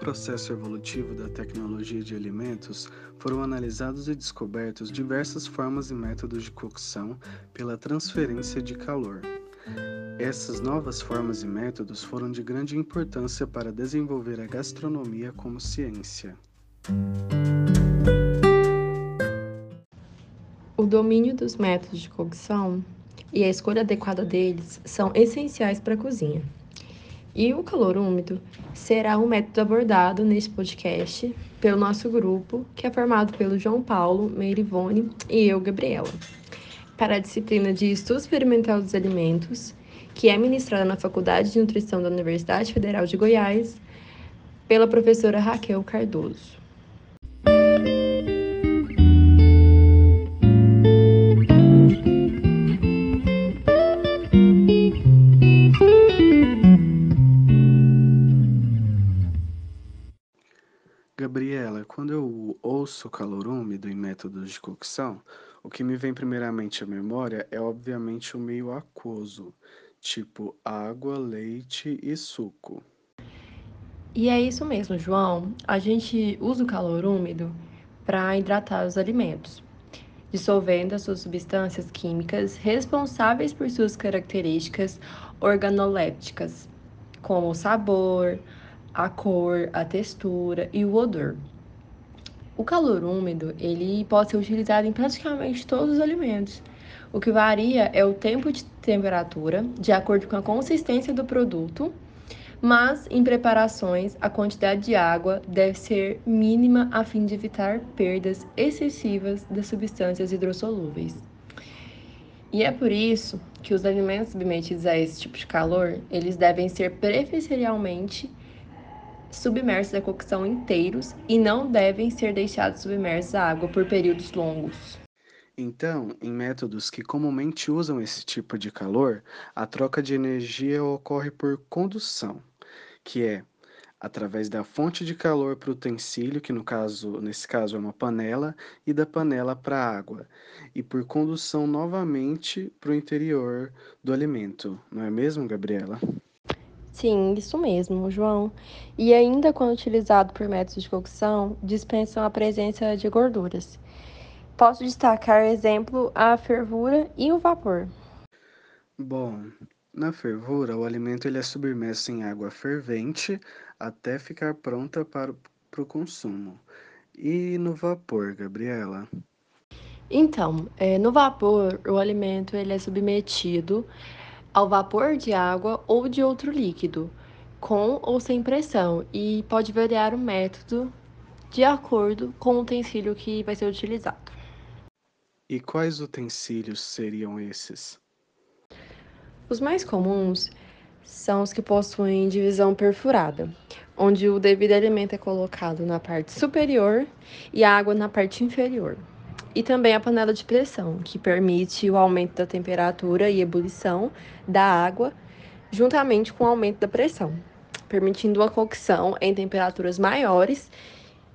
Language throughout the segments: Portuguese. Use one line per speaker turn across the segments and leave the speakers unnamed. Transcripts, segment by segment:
processo evolutivo da tecnologia de alimentos, foram analisados e descobertos diversas formas e métodos de cocção pela transferência de calor. Essas novas formas e métodos foram de grande importância para desenvolver a gastronomia como ciência.
O domínio dos métodos de cocção e a escolha adequada deles são essenciais para a cozinha. E o calor úmido será um método abordado neste podcast pelo nosso grupo, que é formado pelo João Paulo, Meirivone e eu, Gabriela, para a disciplina de Estudo Experimental dos Alimentos, que é ministrada na Faculdade de Nutrição da Universidade Federal de Goiás, pela professora Raquel Cardoso.
Gabriela, quando eu ouço calor úmido em métodos de cocção, o que me vem primeiramente à memória é obviamente o meio aquoso, tipo água, leite e suco.
E é isso mesmo, João. A gente usa o calor úmido para hidratar os alimentos, dissolvendo as suas substâncias químicas responsáveis por suas características organolépticas, como o sabor, a cor, a textura e o odor. O calor úmido, ele pode ser utilizado em praticamente todos os alimentos. O que varia é o tempo de temperatura, de acordo com a consistência do produto, mas em preparações a quantidade de água deve ser mínima a fim de evitar perdas excessivas das substâncias hidrossolúveis. E é por isso que os alimentos submetidos a esse tipo de calor, eles devem ser preferencialmente submersos à cocção inteiros e não devem ser deixados submersos à água por períodos longos.
Então, em métodos que comumente usam esse tipo de calor, a troca de energia ocorre por condução, que é através da fonte de calor para o utensílio, que no caso, nesse caso é uma panela, e da panela para a água, e por condução novamente para o interior do alimento, não é mesmo, Gabriela?
Sim, isso mesmo, João. E ainda quando utilizado por métodos de cocção, dispensam a presença de gorduras. Posso destacar exemplo a fervura e o vapor.
Bom, na fervura, o alimento ele é submerso em água fervente até ficar pronta para, o consumo. E no vapor, Gabriela?
Então, é, no vapor, o alimento ele é submetido ao vapor de água ou de outro líquido, com ou sem pressão, e pode variar o método de acordo com o utensílio que vai ser utilizado.
E quais utensílios seriam esses?
Os mais comuns são os que possuem divisão perfurada, onde o devido alimento é colocado na parte superior e a água na parte inferior e também a panela de pressão, que permite o aumento da temperatura e ebulição da água juntamente com o aumento da pressão, permitindo uma cocção em temperaturas maiores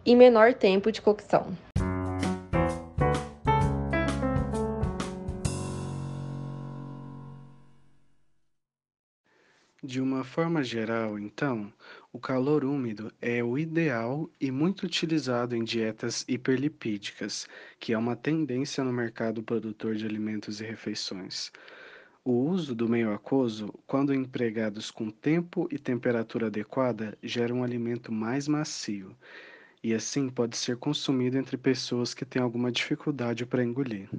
e menor tempo de cocção.
De uma forma geral, então, o calor úmido é o ideal e muito utilizado em dietas hiperlipídicas, que é uma tendência no mercado produtor de alimentos e refeições. O uso do meio aquoso, quando empregados com tempo e temperatura adequada, gera um alimento mais macio e assim pode ser consumido entre pessoas que têm alguma dificuldade para engolir.